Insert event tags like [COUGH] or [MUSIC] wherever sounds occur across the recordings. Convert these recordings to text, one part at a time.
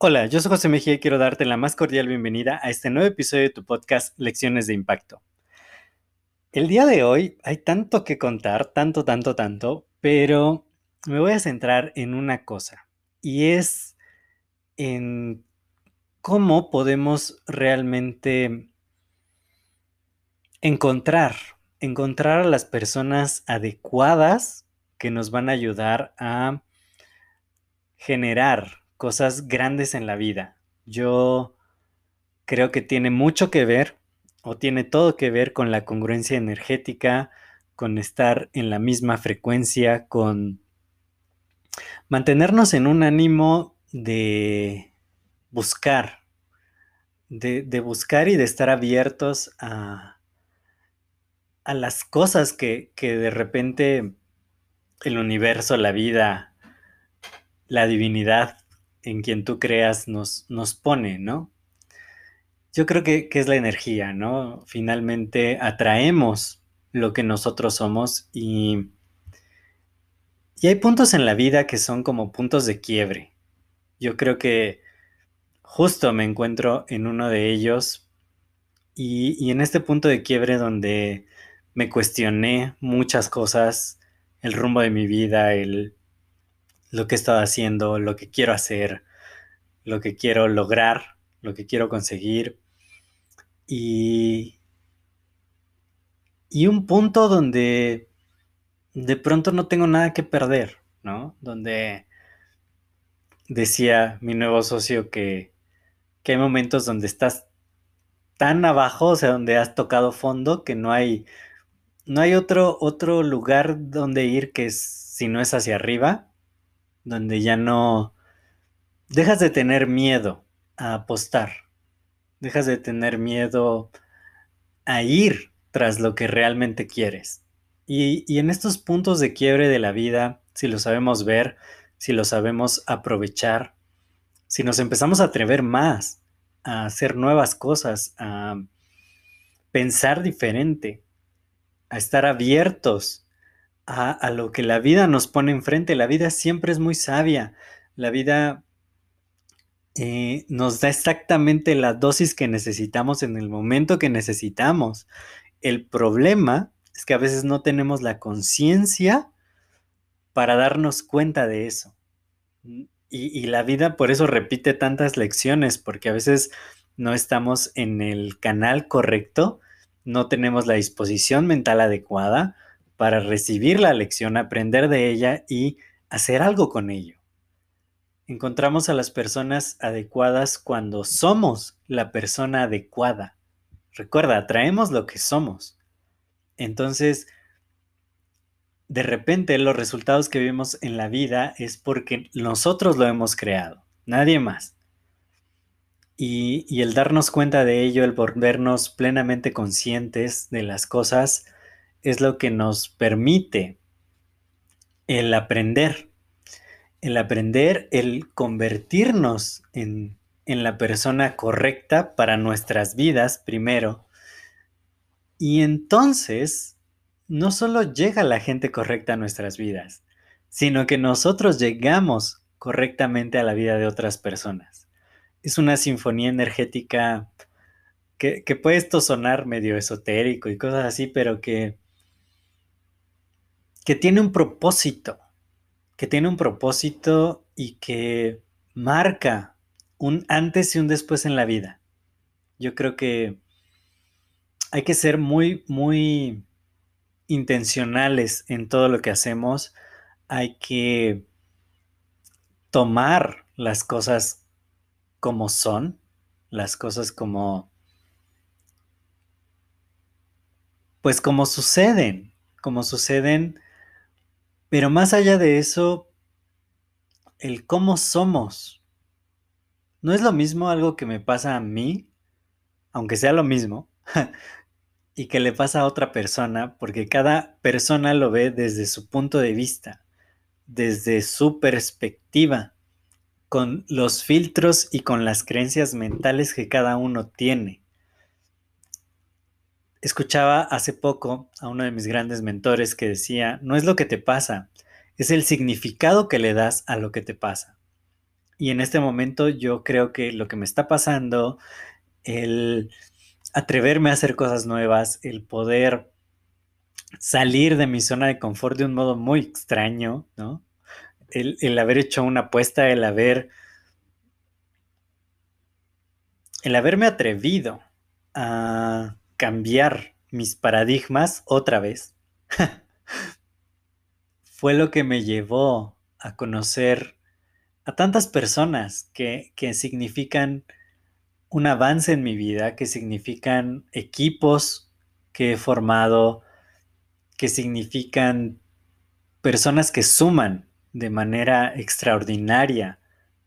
Hola, yo soy José Mejía y quiero darte la más cordial bienvenida a este nuevo episodio de tu podcast Lecciones de Impacto. El día de hoy hay tanto que contar, tanto, tanto, tanto, pero me voy a centrar en una cosa y es en cómo podemos realmente encontrar, encontrar a las personas adecuadas que nos van a ayudar a generar cosas grandes en la vida. Yo creo que tiene mucho que ver o tiene todo que ver con la congruencia energética, con estar en la misma frecuencia, con mantenernos en un ánimo de buscar, de, buscar y de estar abiertos a, a las cosas que, que de repente el universo, la vida, la divinidad en quien tú creas nos, nos pone, ¿no? Yo creo que, es la energía, ¿no? Finalmente atraemos lo que nosotros somos y, y hay puntos en la vida que son como puntos de quiebre. Yo creo que justo me encuentro en uno de ellos y, y en este punto de quiebre donde me cuestioné muchas cosas, el rumbo de mi vida, el, lo que he estado haciendo, lo que quiero hacer, lo que quiero lograr, lo que quiero conseguir. Y, y un punto donde de pronto no tengo nada que perder, ¿no? Donde decía mi nuevo socio que, que hay momentos donde estás tan abajo, o sea, donde has tocado fondo, que no hay, no hay otro, otro lugar donde ir que si no es hacia arriba donde ya no dejas de tener miedo a apostar, dejas de tener miedo a ir tras lo que realmente quieres. Y, en estos puntos de quiebre de la vida, si lo sabemos ver, si lo sabemos aprovechar, si nos empezamos a atrever más a hacer nuevas cosas, a pensar diferente, a estar abiertos a, lo que la vida nos pone enfrente. La vida siempre es muy sabia. La vida eh, nos da exactamente la dosis que necesitamos en el momento que necesitamos. El problema es que a veces no tenemos la conciencia para darnos cuenta de eso. Y, y, la vida por eso repite tantas lecciones, porque a veces no estamos en el canal correcto, no tenemos la disposición mental adecuada para recibir la lección, aprender de ella y hacer algo con ello. Encontramos a las personas adecuadas cuando somos la persona adecuada. Recuerda, atraemos lo que somos. Entonces, de repente los resultados que vemos en la vida es porque nosotros lo hemos creado, nadie más. Y, el darnos cuenta de ello, el volvernos plenamente conscientes de las cosas, es lo que nos permite el aprender, el aprender, el convertirnos en, la persona correcta para nuestras vidas primero. Y entonces, no solo llega la gente correcta a nuestras vidas, sino que nosotros llegamos correctamente a la vida de otras personas. Es una sinfonía energética que, que puede esto sonar medio esotérico y cosas así, pero que que tiene un propósito, que tiene un propósito y que marca un antes y un después en la vida. Yo creo que hay que ser muy, muy intencionales en todo lo que hacemos. Hay que tomar las cosas como son, las cosas como, pues como suceden, como suceden Pero más allá de eso, el cómo somos. No es lo mismo algo que me pasa a mí, aunque sea lo mismo, [LAUGHS] y que le pasa a otra persona, porque cada persona lo ve desde su punto de vista, desde su perspectiva, con los filtros y con las creencias mentales que cada uno tiene. Escuchaba hace poco a uno de mis grandes mentores que decía, no es lo que te pasa, es el significado que le das a lo que te pasa. Y en este momento yo creo que lo que me está pasando, el atreverme a hacer cosas nuevas, el poder salir de mi zona de confort de un modo muy extraño, ¿no? El, haber hecho una apuesta, el haber, el haberme atrevido a cambiar mis paradigmas otra vez, [LAUGHS] fue lo que me llevó a conocer a tantas personas que, que significan un avance en mi vida, que significan equipos que he formado, que significan personas que suman de manera extraordinaria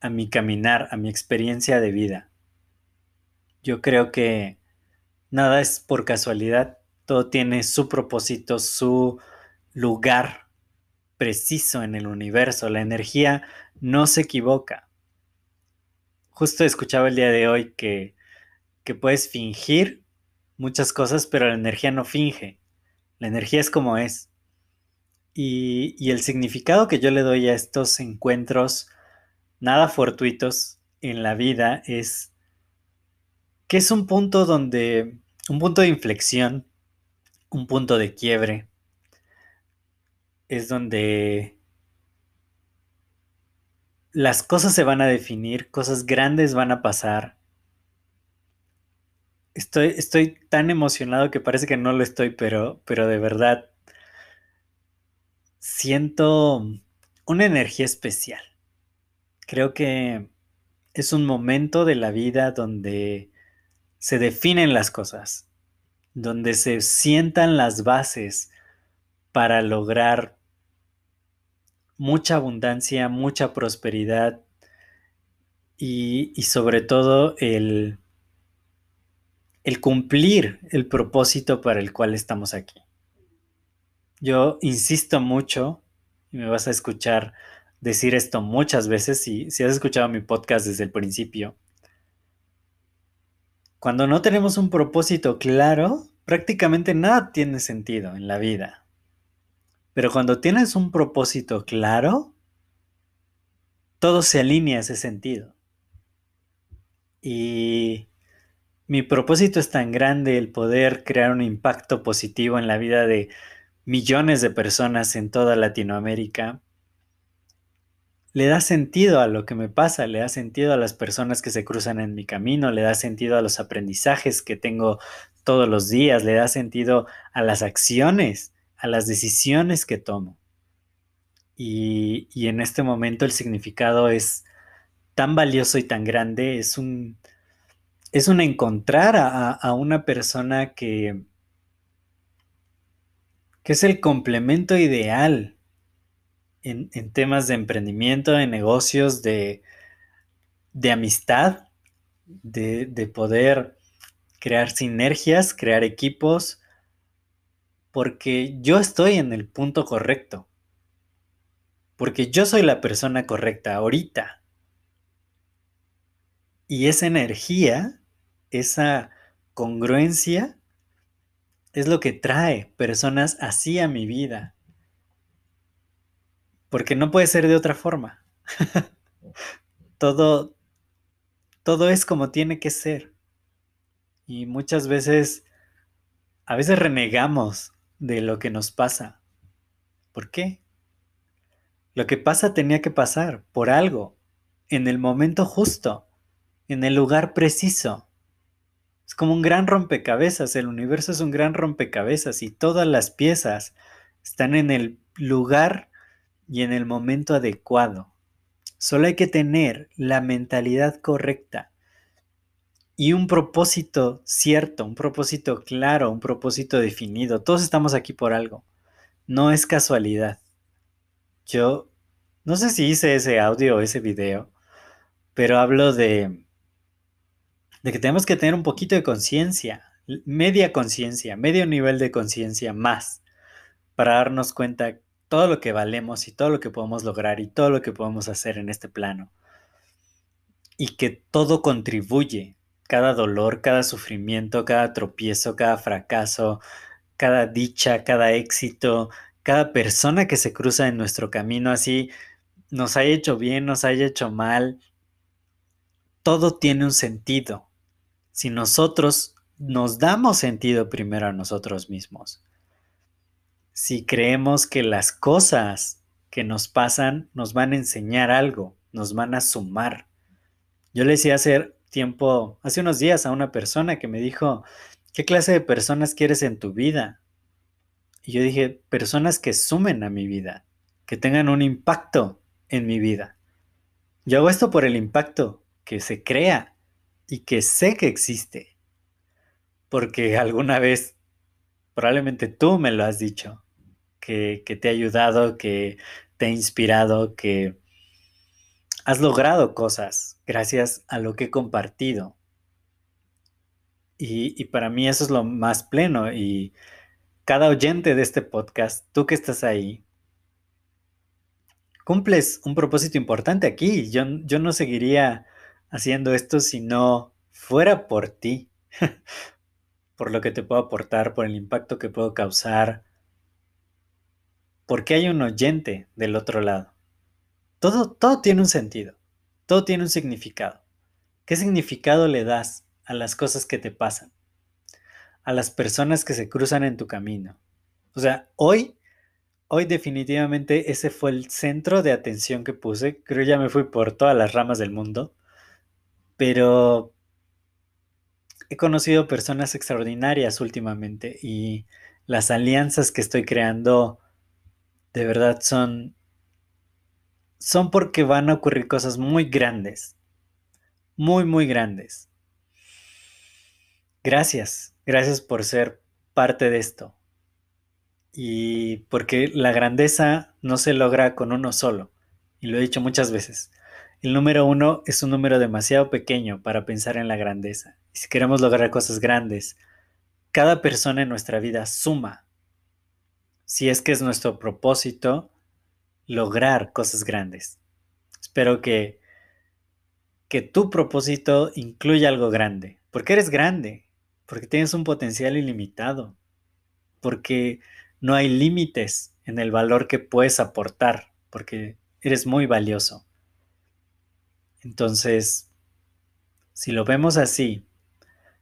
a mi caminar, a mi experiencia de vida. Yo creo que nada es por casualidad, todo tiene su propósito, su lugar preciso en el universo, la energía no se equivoca justo escuchaba el día de hoy que, puedes fingir muchas cosas, pero la energía no finge. La energía es como es. Y, el significado que yo le doy a estos encuentros nada fortuitos en la vida es que es un punto donde, un punto de inflexión, un punto de quiebre, es donde las cosas se van a definir, cosas grandes van a pasar. Estoy, estoy tan emocionado que parece que no lo estoy, pero, pero de verdad siento una energía especial. Creo que es un momento de la vida donde se definen las cosas, donde se sientan las bases para lograr mucha abundancia, mucha prosperidad y, sobre todo el, el cumplir el propósito para el cual estamos aquí. Yo insisto mucho, y me vas a escuchar decir esto muchas veces, y si has escuchado mi podcast desde el principio, cuando no tenemos un propósito claro, prácticamente nada tiene sentido en la vida. Pero cuando tienes un propósito claro, todo se alinea a ese sentido. Y mi propósito es tan grande el poder crear un impacto positivo en la vida de millones de personas en toda Latinoamérica. Le da sentido a lo que me pasa, le da sentido a las personas que se cruzan en mi camino, le da sentido a los aprendizajes que tengo todos los días, le da sentido a las acciones a las decisiones que tomo. Y, en este momento el significado es tan valioso y tan grande, es un, es un encontrar a, una persona que, que es el complemento ideal en, temas de emprendimiento, de negocios, de, de amistad, de, de poder crear sinergias, crear equipos, porque yo estoy en el punto correcto. Porque yo soy la persona correcta ahorita. Y esa energía, esa congruencia, es lo que trae personas así a mi vida. Porque no puede ser de otra forma. [LAUGHS] todo, todo es como tiene que ser. Y muchas veces, a veces renegamos de lo que nos pasa. ¿Por qué? Lo que pasa tenía que pasar por algo, en el momento justo, en el lugar preciso. Es como un gran rompecabezas, el universo es un gran rompecabezas y todas las piezas están en el lugar y en el momento adecuado. Solo hay que tener la mentalidad correcta y un propósito cierto, un propósito claro, un propósito definido. Todos estamos aquí por algo. No es casualidad. yo no sé si hice ese audio o ese video, pero hablo de, de que tenemos que tener un poquito de conciencia, media conciencia, medio nivel de conciencia más, para darnos cuenta todo lo que valemos y todo lo que podemos lograr y todo lo que podemos hacer en este plano. Y que todo contribuye, cada dolor, cada sufrimiento, cada tropiezo, cada fracaso, cada dicha, cada éxito, cada persona que se cruza en nuestro camino, así nos haya hecho bien, nos haya hecho mal, todo tiene un sentido. Si nosotros nos damos sentido primero a nosotros mismos si creemos que las cosas que nos pasan nos van a enseñar algo, nos van a sumar. Yo le decía hace tiempo, hace unos días a una persona que me dijo, ¿qué clase de personas quieres en tu vida? Y yo dije, personas que sumen a mi vida, que tengan un impacto en mi vida. Yo hago esto por el impacto que se crea y que sé que existe. Porque [LAUGHS] alguna vez, probablemente tú me lo has dicho, que, te ha ayudado, que te ha inspirado, que has logrado cosas gracias a lo que he compartido. Y, y, para mí eso es lo más pleno. Y cada oyente de este podcast, tú que estás ahí, cumples un propósito importante aquí. Yo, yo no seguiría haciendo esto si no fuera por ti, [LAUGHS] por lo que te puedo aportar, por el impacto que puedo causar, porque hay un oyente del otro lado. Todo, todo tiene un sentido, todo tiene un significado. ¿Qué significado le das a las cosas que te pasan? A las personas que se cruzan en tu camino. O sea, hoy, hoy definitivamente ese fue el centro de atención que puse. Creo ya me fui por todas las ramas del mundo, pero he conocido personas extraordinarias últimamente y las alianzas que estoy creando de verdad son, son porque van a ocurrir cosas muy grandes, muy, muy grandes. Gracias, gracias por ser parte de esto. Y porque la grandeza no se logra con uno solo, y lo he dicho muchas veces. El número uno es un número demasiado pequeño para pensar en la grandeza. Si queremos lograr cosas grandes, cada persona en nuestra vida suma si es que es nuestro propósito lograr cosas grandes. Espero que, que tu propósito incluya algo grande, porque eres grande, porque tienes un potencial ilimitado, porque no hay límites en el valor que puedes aportar, porque eres muy valioso. Entonces, si lo vemos así,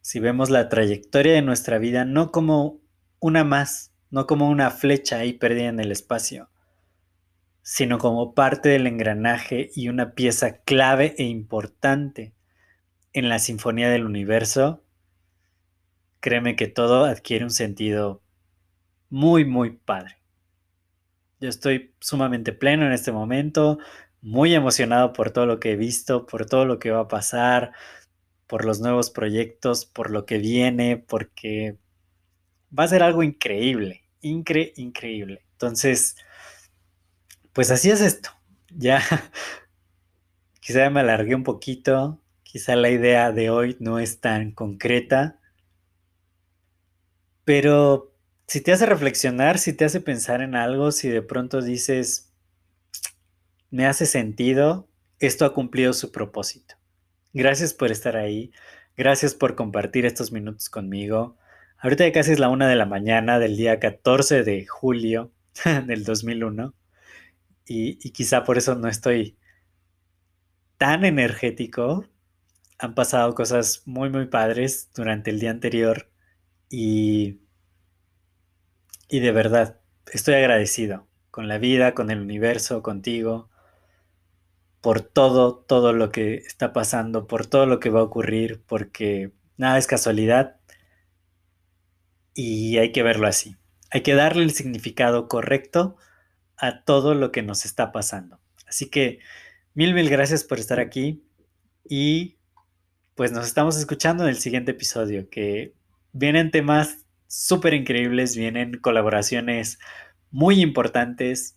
si vemos la trayectoria de nuestra vida no como una más, no como una flecha ahí perdida en el espacio, sino como parte del engranaje y una pieza clave e importante en la sinfonía del universo, créeme que todo adquiere un sentido muy, muy padre. Yo estoy sumamente pleno en este momento, muy emocionado por todo lo que he visto, por todo lo que va a pasar, por los nuevos proyectos, por lo que viene, porque va a ser algo increíble incre, increíble. Entonces, pues así es esto. Ya, [LAUGHS] quizá me alargué un poquito, quizá la idea de hoy no es tan concreta, pero si te hace reflexionar, si te hace pensar en algo, si de pronto dices, me hace sentido, esto ha cumplido su propósito. Gracias por estar ahí, gracias por compartir estos minutos conmigo. Ahorita ya casi es la una de la mañana del día 14 de julio [LAUGHS] del 2001 y, y quizá por eso no estoy tan energético. Han pasado cosas muy, muy padres durante el día anterior y, y de verdad estoy agradecido con la vida, con el universo, contigo, por todo, todo lo que está pasando, por todo lo que va a ocurrir, porque nada es casualidad y hay que verlo así. Hay que darle el significado correcto a todo lo que nos está pasando. Así que mil, mil gracias por estar aquí y pues nos estamos escuchando en el siguiente episodio, que vienen temas súper increíbles, vienen colaboraciones muy importantes,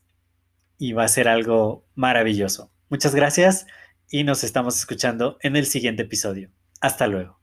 y va a ser algo maravilloso. Muchas gracias y nos estamos escuchando en el siguiente episodio. Hasta luego.